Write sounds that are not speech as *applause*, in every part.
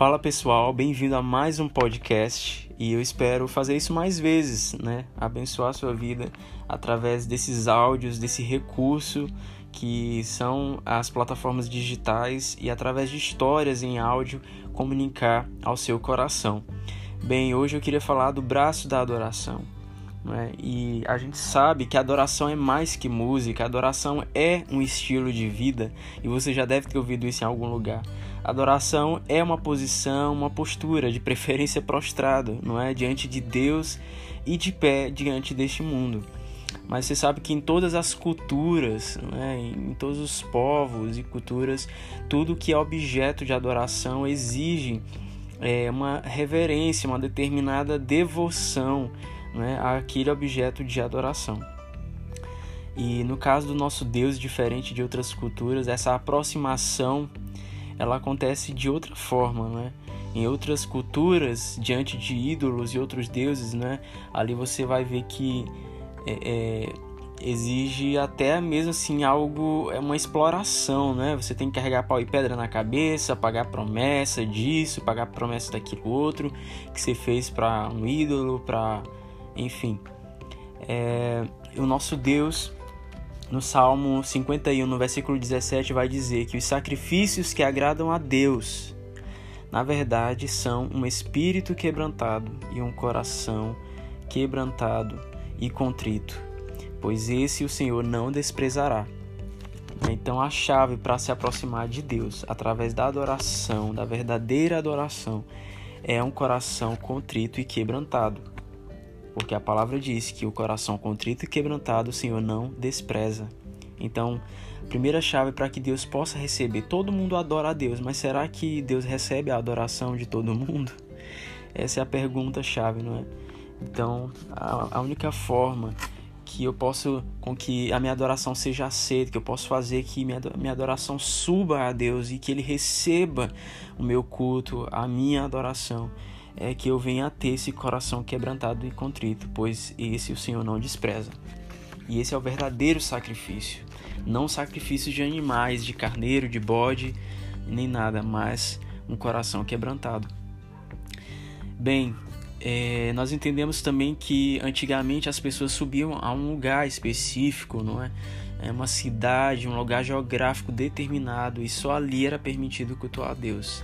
Fala pessoal, bem-vindo a mais um podcast e eu espero fazer isso mais vezes, né? Abençoar a sua vida através desses áudios, desse recurso que são as plataformas digitais e através de histórias em áudio comunicar ao seu coração. Bem, hoje eu queria falar do braço da adoração. É? E a gente sabe que adoração é mais que música, adoração é um estilo de vida e você já deve ter ouvido isso em algum lugar. Adoração é uma posição, uma postura, de preferência prostrado, não é? Diante de Deus e de pé diante deste mundo. Mas você sabe que em todas as culturas, né, em todos os povos e culturas, tudo que é objeto de adoração exige é, uma reverência, uma determinada devoção né, objeto de adoração. E no caso do nosso Deus, diferente de outras culturas, essa aproximação ela acontece de outra forma, né? Em outras culturas, diante de ídolos e outros deuses, né? Ali você vai ver que é, é, exige até mesmo assim algo, é uma exploração, né? Você tem que carregar pau e pedra na cabeça, pagar promessa disso, pagar promessa daquilo outro que você fez para um ídolo, para, enfim. É, o nosso Deus no Salmo 51, no versículo 17, vai dizer que os sacrifícios que agradam a Deus, na verdade, são um espírito quebrantado e um coração quebrantado e contrito, pois esse o Senhor não desprezará. Então, a chave para se aproximar de Deus através da adoração, da verdadeira adoração, é um coração contrito e quebrantado porque a palavra diz que o coração contrito e quebrantado o Senhor não despreza. Então, a primeira chave para que Deus possa receber, todo mundo adora a Deus, mas será que Deus recebe a adoração de todo mundo? *laughs* Essa é a pergunta chave, não é? Então, a, a única forma que eu posso com que a minha adoração seja aceita, que eu posso fazer que minha, minha adoração suba a Deus e que ele receba o meu culto, a minha adoração é que eu venha a ter esse coração quebrantado e contrito, pois esse o Senhor não despreza. E esse é o verdadeiro sacrifício. Não sacrifício de animais, de carneiro, de bode, nem nada, mas um coração quebrantado. Bem, é, nós entendemos também que antigamente as pessoas subiam a um lugar específico, não é? é? Uma cidade, um lugar geográfico determinado, e só ali era permitido cultuar a Deus.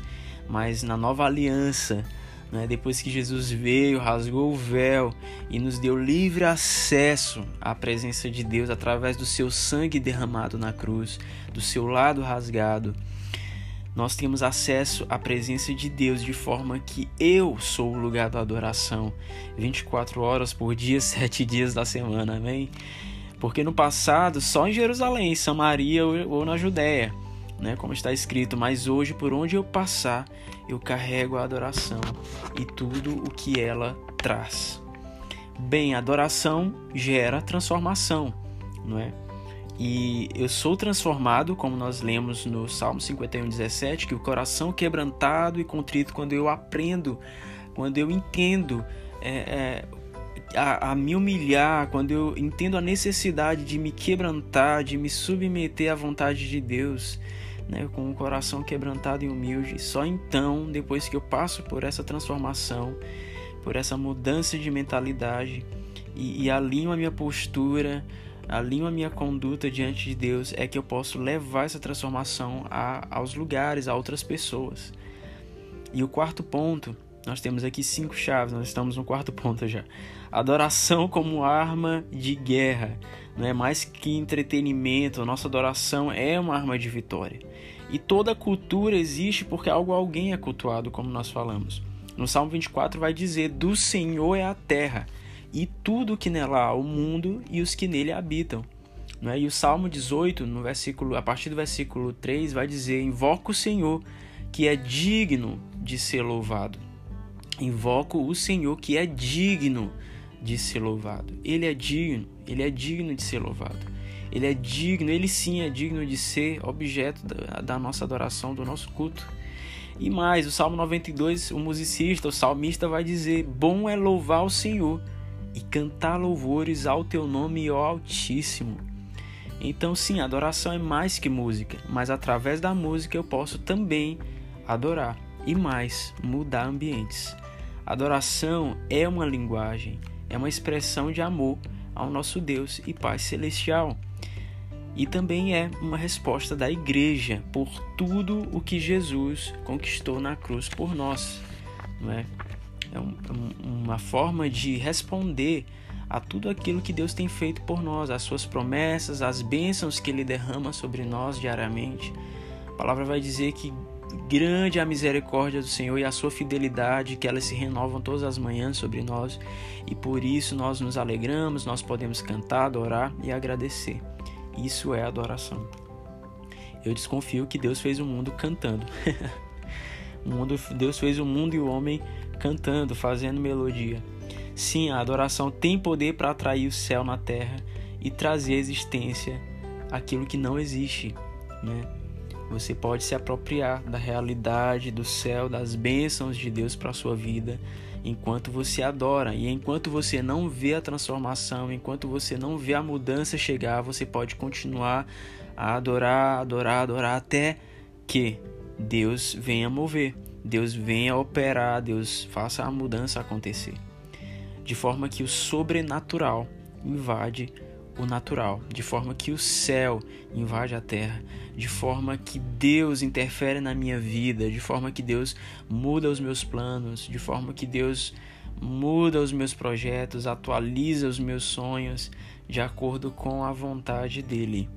Mas na nova aliança, né? Depois que Jesus veio, rasgou o véu e nos deu livre acesso à presença de Deus através do seu sangue derramado na cruz, do seu lado rasgado, nós temos acesso à presença de Deus de forma que eu sou o lugar da adoração 24 horas por dia, *laughs* 7 dias da semana, amém? Porque no passado, só em Jerusalém, Samaria ou na Judéia, né? Como está escrito, mas hoje por onde eu passar, eu carrego a adoração e tudo o que ela traz. Bem, adoração gera transformação, não é? E eu sou transformado, como nós lemos no Salmo 51, 17, que o coração quebrantado e contrito, quando eu aprendo, quando eu entendo é, é, a, a, me humilhar, quando eu entendo a necessidade de me quebrantar, de me submeter à vontade de Deus, né, com o um coração quebrantado e humilde. Só então, depois que eu passo por essa transformação, por essa mudança de mentalidade e, e alinho a minha postura, alinho a minha conduta diante de Deus, é que eu posso levar essa transformação a, aos lugares, a outras pessoas. E o quarto ponto, nós temos aqui cinco chaves, nós estamos no quarto ponto já. Adoração como arma de guerra não é mais que entretenimento, a nossa adoração é uma arma de vitória. E toda cultura existe porque algo alguém é cultuado, como nós falamos. No Salmo 24 vai dizer: "Do Senhor é a terra e tudo que nela há, o mundo e os que nele habitam". Não é? E o Salmo 18, no versículo, a partir do versículo 3, vai dizer: "Invoco o Senhor, que é digno de ser louvado". Invoco o Senhor que é digno de ser louvado. Ele é digno, ele é digno de ser louvado. Ele é digno, ele sim é digno de ser objeto da, da nossa adoração, do nosso culto. E mais, o Salmo 92, o musicista, o salmista vai dizer: Bom é louvar o Senhor e cantar louvores ao teu nome, ó Altíssimo. Então, sim, adoração é mais que música, mas através da música eu posso também adorar. e mais, mudar ambientes. Adoração é uma linguagem, é uma expressão de amor ao nosso Deus e Pai Celestial. E também é uma resposta da igreja por tudo o que Jesus conquistou na cruz por nós. Não é? é um, uma forma de responder a tudo aquilo que Deus tem feito por nós, as suas promessas, as bênçãos que Ele derrama sobre nós diariamente. A palavra vai dizer que grande é a misericórdia do Senhor e a sua fidelidade, que elas se renovam todas as manhãs sobre nós, e por isso nós nos alegramos, nós podemos cantar, adorar e agradecer. Isso é adoração. Eu desconfio que Deus fez o mundo cantando. *laughs* o mundo, Deus fez o mundo e o homem cantando, fazendo melodia. Sim, a adoração tem poder para atrair o céu na terra e trazer à existência aquilo que não existe, né? Você pode se apropriar da realidade do céu, das bênçãos de Deus para a sua vida, enquanto você adora. E enquanto você não vê a transformação, enquanto você não vê a mudança chegar, você pode continuar a adorar, adorar, adorar até que Deus venha mover, Deus venha operar, Deus faça a mudança acontecer. De forma que o sobrenatural invade o natural, de forma que o céu invade a terra, de forma que Deus interfere na minha vida, de forma que Deus muda os meus planos, de forma que Deus muda os meus projetos, atualiza os meus sonhos de acordo com a vontade dele.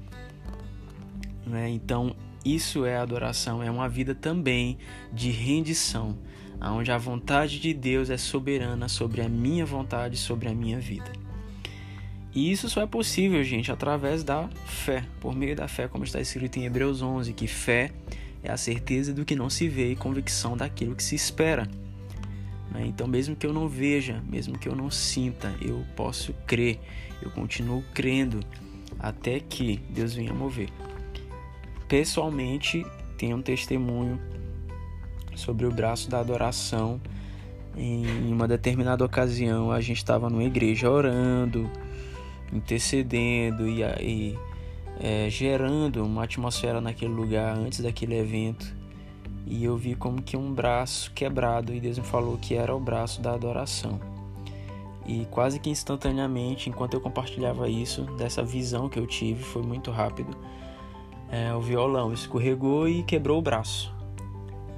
Né? Então, isso é adoração, é uma vida também de rendição, onde a vontade de Deus é soberana sobre a minha vontade, sobre a minha vida. E isso só é possível, gente, através da fé, por meio da fé, como está escrito em Hebreus 11, que fé é a certeza do que não se vê e convicção daquilo que se espera. Né? Então, mesmo que eu não veja, mesmo que eu não sinta, eu posso crer, eu continuo crendo até que Deus venha mover. Pessoalmente, tenho um testemunho sobre o braço da adoração. Em uma determinada ocasião, a gente estava numa igreja orando intercedendo e, e é, gerando uma atmosfera naquele lugar antes daquele evento. E eu vi como que um braço quebrado e Deus me falou que era o braço da adoração. E quase que instantaneamente, enquanto eu compartilhava isso, dessa visão que eu tive, foi muito rápido, é, o violão escorregou e quebrou o braço.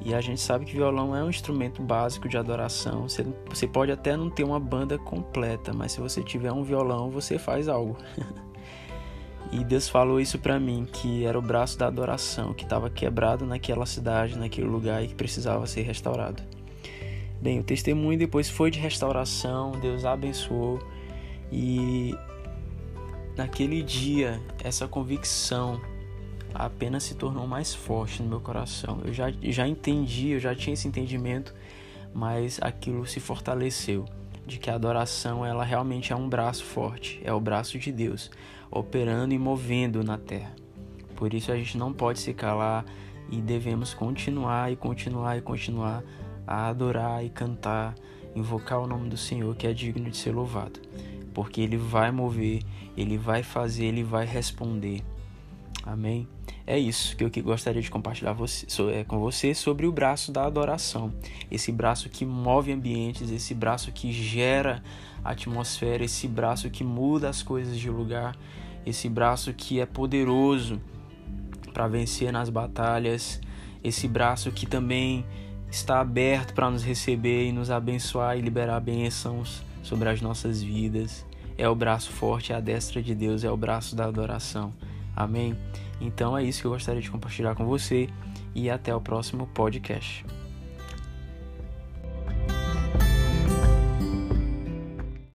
E a gente sabe que violão é um instrumento básico de adoração. Você, você pode até não ter uma banda completa, mas se você tiver um violão, você faz algo. *laughs* e Deus falou isso para mim, que era o braço da adoração, que estava quebrado naquela cidade, naquele lugar e que precisava ser restaurado. Bem, o testemunho depois foi de restauração, Deus abençoou e naquele dia essa convicção apenas se tornou mais forte no meu coração. Eu já, já entendi, eu já tinha esse entendimento, mas aquilo se fortaleceu de que a adoração ela realmente é um braço forte, é o braço de Deus operando e movendo na terra. Por isso a gente não pode se calar e devemos continuar e continuar e continuar a adorar e cantar, invocar o nome do Senhor que é digno de ser louvado, porque ele vai mover, ele vai fazer, ele vai responder. Amém? É isso que eu gostaria de compartilhar é, com você sobre o braço da adoração. Esse braço que move ambientes, esse braço que gera atmosfera, esse braço que muda as coisas de lugar, esse braço que é poderoso para vencer nas batalhas, esse braço que também está aberto para nos receber e nos abençoar e liberar bênçãos sobre as nossas vidas. É o braço forte, é a destra de Deus, é o braço da adoração. Amém? Então é isso que eu gostaria de compartilhar com você e até o próximo podcast.